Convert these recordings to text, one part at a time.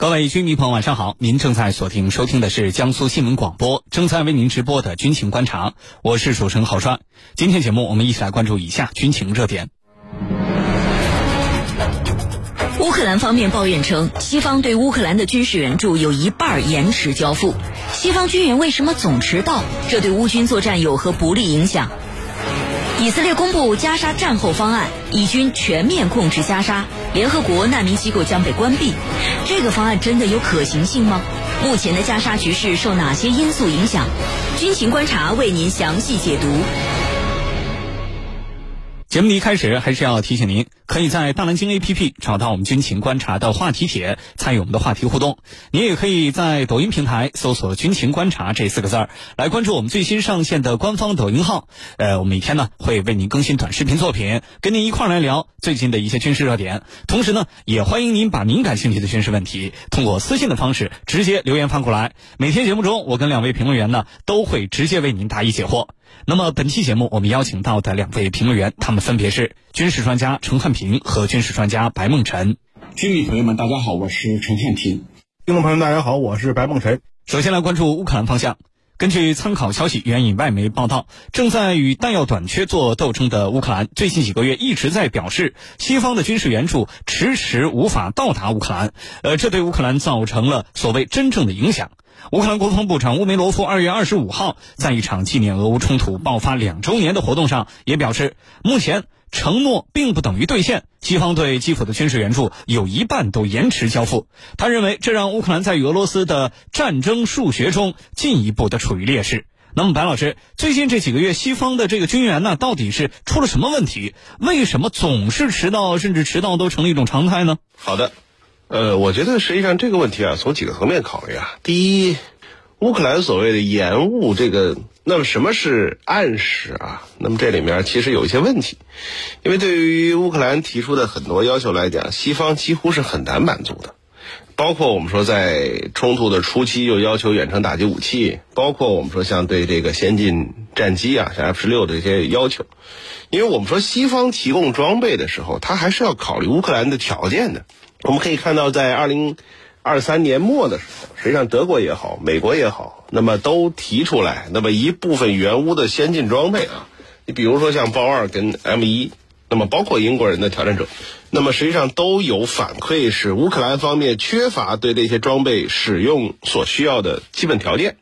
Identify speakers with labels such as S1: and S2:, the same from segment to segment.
S1: 各位军迷朋友，晚上好！您正在锁定收听的是江苏新闻广播，正在为您直播的军情观察，我是主持人郝帅。今天节目，我们一起来关注以下军情热点。
S2: 乌克兰方面抱怨称，西方对乌克兰的军事援助有一半延迟交付。西方军援为什么总迟到？这对乌军作战有何不利影响？以色列公布加沙战后方案，以军全面控制加沙。联合国难民机构将被关闭，这个方案真的有可行性吗？目前的加沙局势受哪些因素影响？军情观察为您详细解读。
S1: 节目的一开始，还是要提醒您，可以在大蓝鲸 APP 找到我们军情观察的话题帖，参与我们的话题互动。您也可以在抖音平台搜索“军情观察”这四个字儿，来关注我们最新上线的官方抖音号。呃，我们每天呢会为您更新短视频作品，跟您一块儿来聊最近的一些军事热点。同时呢，也欢迎您把您感兴趣的军事问题通过私信的方式直接留言发过来。每天节目中，我跟两位评论员呢都会直接为您答疑解惑。那么本期节目，我们邀请到的两位评论员，他们分别是军事专家陈汉平和军事专家白梦辰。
S3: 军迷朋友们，大家好，我是陈汉平。
S4: 听众朋友们，大家好，我是白梦辰。
S1: 首先来关注乌克兰方向。根据参考消息援引外媒报道，正在与弹药短缺做斗争的乌克兰，最近几个月一直在表示，西方的军事援助迟迟无法到达乌克兰，呃，这对乌克兰造成了所谓真正的影响。乌克兰国防部长乌梅罗夫二月二十五号在一场纪念俄乌冲突爆发两周年的活动上也表示，目前承诺并不等于兑现，西方对基辅的军事援助有一半都延迟交付。他认为这让乌克兰在与俄罗斯的战争数学中进一步的处于劣势。那么，白老师，最近这几个月西方的这个军援呢，到底是出了什么问题？为什么总是迟到，甚至迟到都成了一种常态呢？
S5: 好的。呃，我觉得实际上这个问题啊，从几个层面考虑啊。第一，乌克兰所谓的延误这个，那么什么是暗时啊？那么这里面其实有一些问题，因为对于乌克兰提出的很多要求来讲，西方几乎是很难满足的。包括我们说在冲突的初期又要求远程打击武器，包括我们说像对这个先进战机啊，像 F 十六的这些要求，因为我们说西方提供装备的时候，他还是要考虑乌克兰的条件的。我们可以看到，在二零二三年末的时候，实际上德国也好，美国也好，那么都提出来，那么一部分原乌的先进装备啊，你比如说像豹二跟 M 一，那么包括英国人的挑战者，那么实际上都有反馈是乌克兰方面缺乏对这些装备使用所需要的基本条件，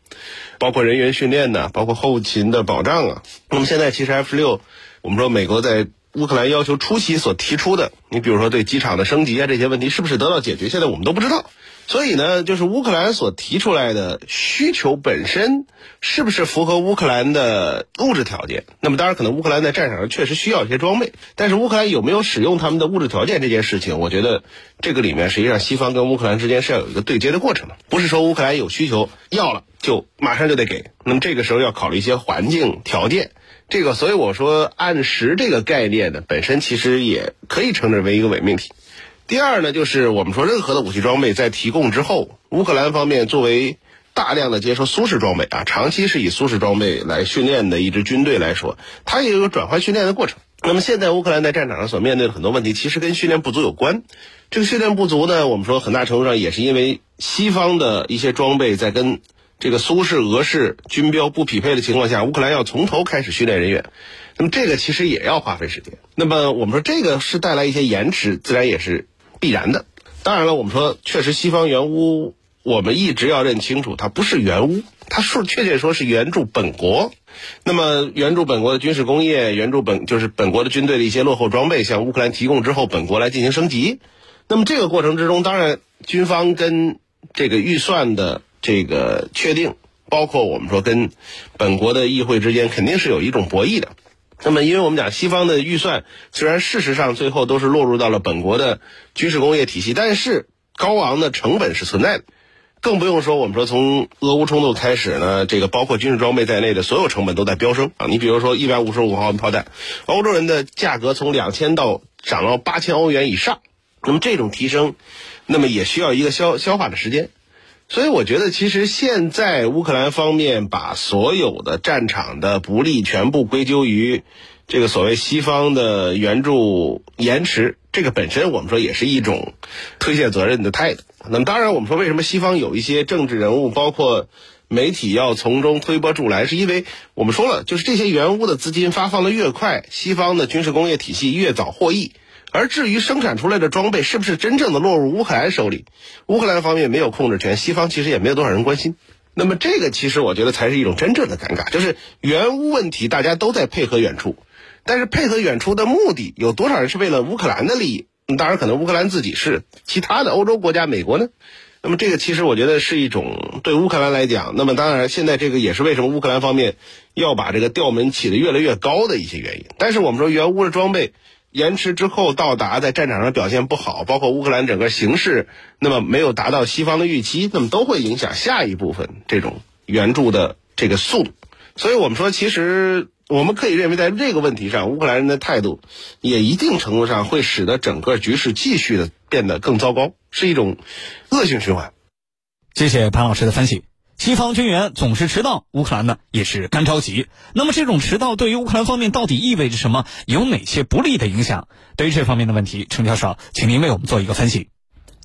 S5: 包括人员训练呢，包括后勤的保障啊。那么现在其实 F 六，我们说美国在。乌克兰要求初期所提出的，你比如说对机场的升级啊这些问题，是不是得到解决？现在我们都不知道。所以呢，就是乌克兰所提出来的需求本身，是不是符合乌克兰的物质条件？那么当然，可能乌克兰在战场上确实需要一些装备，但是乌克兰有没有使用他们的物质条件这件事情，我觉得这个里面实际上西方跟乌克兰之间是要有一个对接的过程的，不是说乌克兰有需求要了就马上就得给。那么这个时候要考虑一些环境条件。这个，所以我说按时这个概念呢，本身其实也可以称之为一个伪命题。第二呢，就是我们说任何的武器装备在提供之后，乌克兰方面作为大量的接收苏式装备啊，长期是以苏式装备来训练的一支军队来说，它也有转换训练的过程。那么现在乌克兰在战场上所面对的很多问题，其实跟训练不足有关。这个训练不足呢，我们说很大程度上也是因为西方的一些装备在跟。这个苏式、俄式军标不匹配的情况下，乌克兰要从头开始训练人员，那么这个其实也要花费时间。那么我们说这个是带来一些延迟，自然也是必然的。当然了，我们说确实西方援乌，我们一直要认清楚，它不是援乌，它是确切说是援助本国。那么援助本国的军事工业，援助本就是本国的军队的一些落后装备，向乌克兰提供之后，本国来进行升级。那么这个过程之中，当然军方跟这个预算的。这个确定，包括我们说跟本国的议会之间肯定是有一种博弈的。那么，因为我们讲西方的预算虽然事实上最后都是落入到了本国的军事工业体系，但是高昂的成本是存在的。更不用说我们说从俄乌冲突开始呢，这个包括军事装备在内的所有成本都在飙升啊。你比如说一百五十五毫米炮弹，欧洲人的价格从两千到涨到八千欧元以上。那么这种提升，那么也需要一个消消化的时间。所以我觉得，其实现在乌克兰方面把所有的战场的不利全部归咎于这个所谓西方的援助延迟，这个本身我们说也是一种推卸责任的态度。那么当然，我们说为什么西方有一些政治人物，包括媒体要从中推波助澜，是因为我们说了，就是这些援乌的资金发放的越快，西方的军事工业体系越早获益。而至于生产出来的装备是不是真正的落入乌克兰手里，乌克兰方面没有控制权，西方其实也没有多少人关心。那么这个其实我觉得才是一种真正的尴尬，就是援乌问题大家都在配合远出，但是配合远出的目的有多少人是为了乌克兰的利益？当然可能乌克兰自己是，其他的欧洲国家、美国呢？那么这个其实我觉得是一种对乌克兰来讲，那么当然现在这个也是为什么乌克兰方面要把这个调门起得越来越高的一些原因。但是我们说援乌的装备。延迟之后到达，在战场上表现不好，包括乌克兰整个形势，那么没有达到西方的预期，那么都会影响下一部分这种援助的这个速度。所以我们说，其实我们可以认为，在这个问题上，乌克兰人的态度也一定程度上会使得整个局势继续的变得更糟糕，是一种恶性循环。
S1: 谢谢潘老师的分析。西方军援总是迟到，乌克兰呢也是干着急。那么这种迟到对于乌克兰方面到底意味着什么？有哪些不利的影响？对于这方面的问题，程教授，请您为我们做一个分析。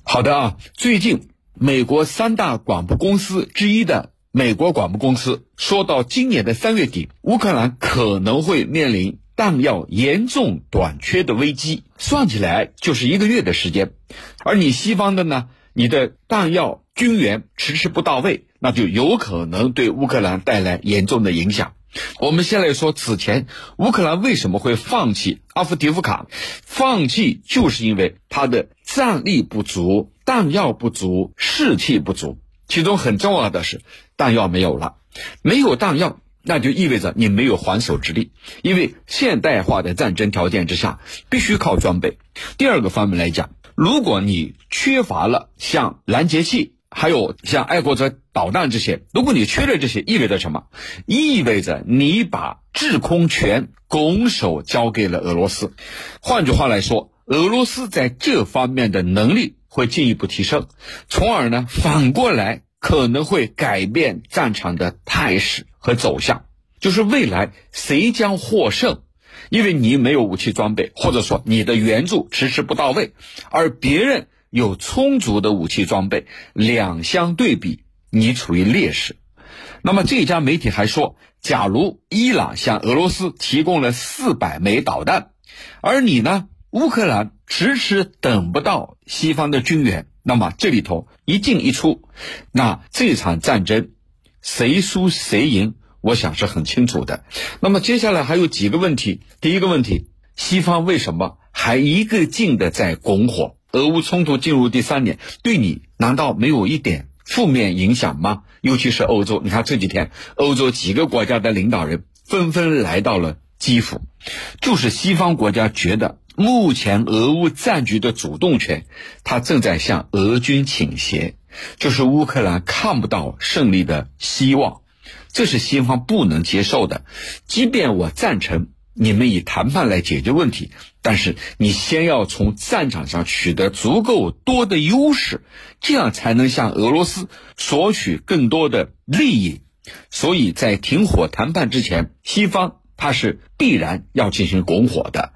S6: 好的啊，最近美国三大广播公司之一的美国广播公司说到，今年的三月底，乌克兰可能会面临弹药严重短缺的危机，算起来就是一个月的时间。而你西方的呢，你的弹药军援迟迟不到位。那就有可能对乌克兰带来严重的影响。我们先来说，此前乌克兰为什么会放弃阿夫迪夫卡？放弃就是因为它的战力不足、弹药不足、士气不足。其中很重要的是弹药没有了，没有弹药，那就意味着你没有还手之力。因为现代化的战争条件之下，必须靠装备。第二个方面来讲，如果你缺乏了像拦截器。还有像爱国者导弹这些，如果你缺了这些，意味着什么？意味着你把制空权拱手交给了俄罗斯。换句话来说，俄罗斯在这方面的能力会进一步提升，从而呢，反过来可能会改变战场的态势和走向，就是未来谁将获胜？因为你没有武器装备，或者说你的援助迟迟不到位，而别人。有充足的武器装备，两相对比，你处于劣势。那么这家媒体还说，假如伊朗向俄罗斯提供了四百枚导弹，而你呢，乌克兰迟迟等不到西方的军援，那么这里头一进一出，那这场战争谁输谁赢，我想是很清楚的。那么接下来还有几个问题，第一个问题，西方为什么还一个劲的在拱火？俄乌冲突进入第三年，对你难道没有一点负面影响吗？尤其是欧洲，你看这几天，欧洲几个国家的领导人纷纷来到了基辅，就是西方国家觉得目前俄乌战局的主动权，它正在向俄军倾斜，就是乌克兰看不到胜利的希望，这是西方不能接受的。即便我赞成。你们以谈判来解决问题，但是你先要从战场上取得足够多的优势，这样才能向俄罗斯索取更多的利益。所以在停火谈判之前，西方它是必然要进行拱火的。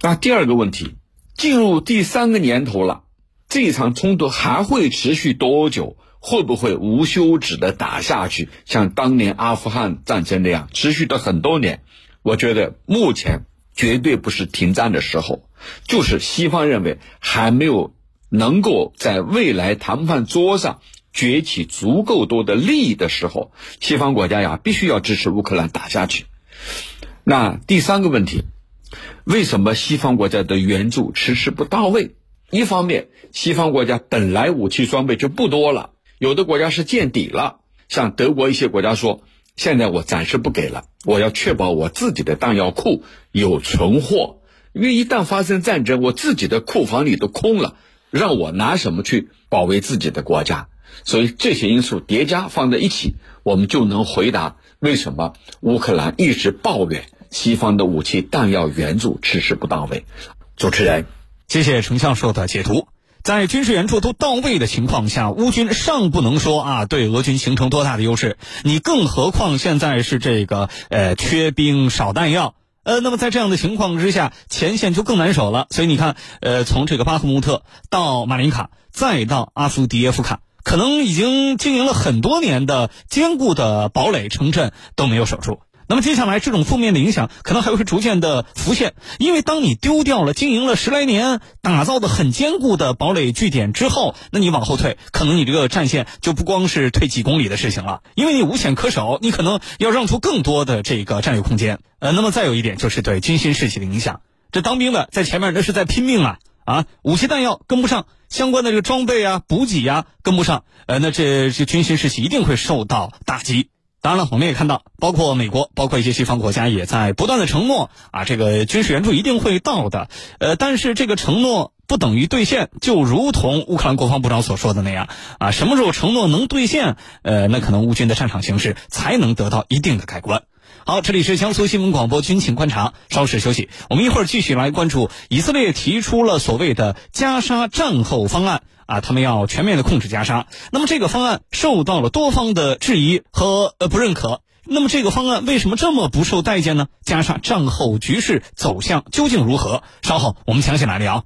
S6: 那第二个问题，进入第三个年头了，这场冲突还会持续多久？会不会无休止的打下去，像当年阿富汗战争那样持续的很多年？我觉得目前绝对不是停战的时候，就是西方认为还没有能够在未来谈判桌上崛起足够多的利益的时候，西方国家呀必须要支持乌克兰打下去。那第三个问题，为什么西方国家的援助迟迟不到位？一方面，西方国家本来武器装备就不多了，有的国家是见底了，像德国一些国家说。现在我暂时不给了，我要确保我自己的弹药库有存货，因为一旦发生战争，我自己的库房里都空了，让我拿什么去保卫自己的国家？所以这些因素叠加放在一起，我们就能回答为什么乌克兰一直抱怨西方的武器弹药援助迟迟不到位。主持人，
S1: 谢谢程教授的解读。在军事援助都到位的情况下，乌军尚不能说啊对俄军形成多大的优势。你更何况现在是这个呃缺兵少弹药，呃，那么在这样的情况之下，前线就更难守了。所以你看，呃，从这个巴赫穆特到马林卡，再到阿夫迪耶夫卡，可能已经经营了很多年的坚固的堡垒城镇都没有守住。那么接下来这种负面的影响可能还会逐渐的浮现，因为当你丢掉了经营了十来年、打造的很坚固的堡垒据点之后，那你往后退，可能你这个战线就不光是退几公里的事情了，因为你无险可守，你可能要让出更多的这个战略空间。呃，那么再有一点就是对军心士气的影响，这当兵的在前面那是在拼命啊啊，武器弹药跟不上，相关的这个装备啊、补给呀跟不上，呃，那这这军心士气一定会受到打击。当然了，我们也看到，包括美国，包括一些西方国家，也在不断的承诺啊，这个军事援助一定会到的。呃，但是这个承诺不等于兑现，就如同乌克兰国防部长所说的那样啊，什么时候承诺能兑现？呃，那可能乌军的战场形势才能得到一定的改观。好，这里是江苏新闻广播军情观察，稍事休息，我们一会儿继续来关注以色列提出了所谓的加沙战后方案。啊，他们要全面的控制加沙。那么这个方案受到了多方的质疑和呃不认可。那么这个方案为什么这么不受待见呢？加沙战后局势走向究竟如何？稍后我们详细来聊。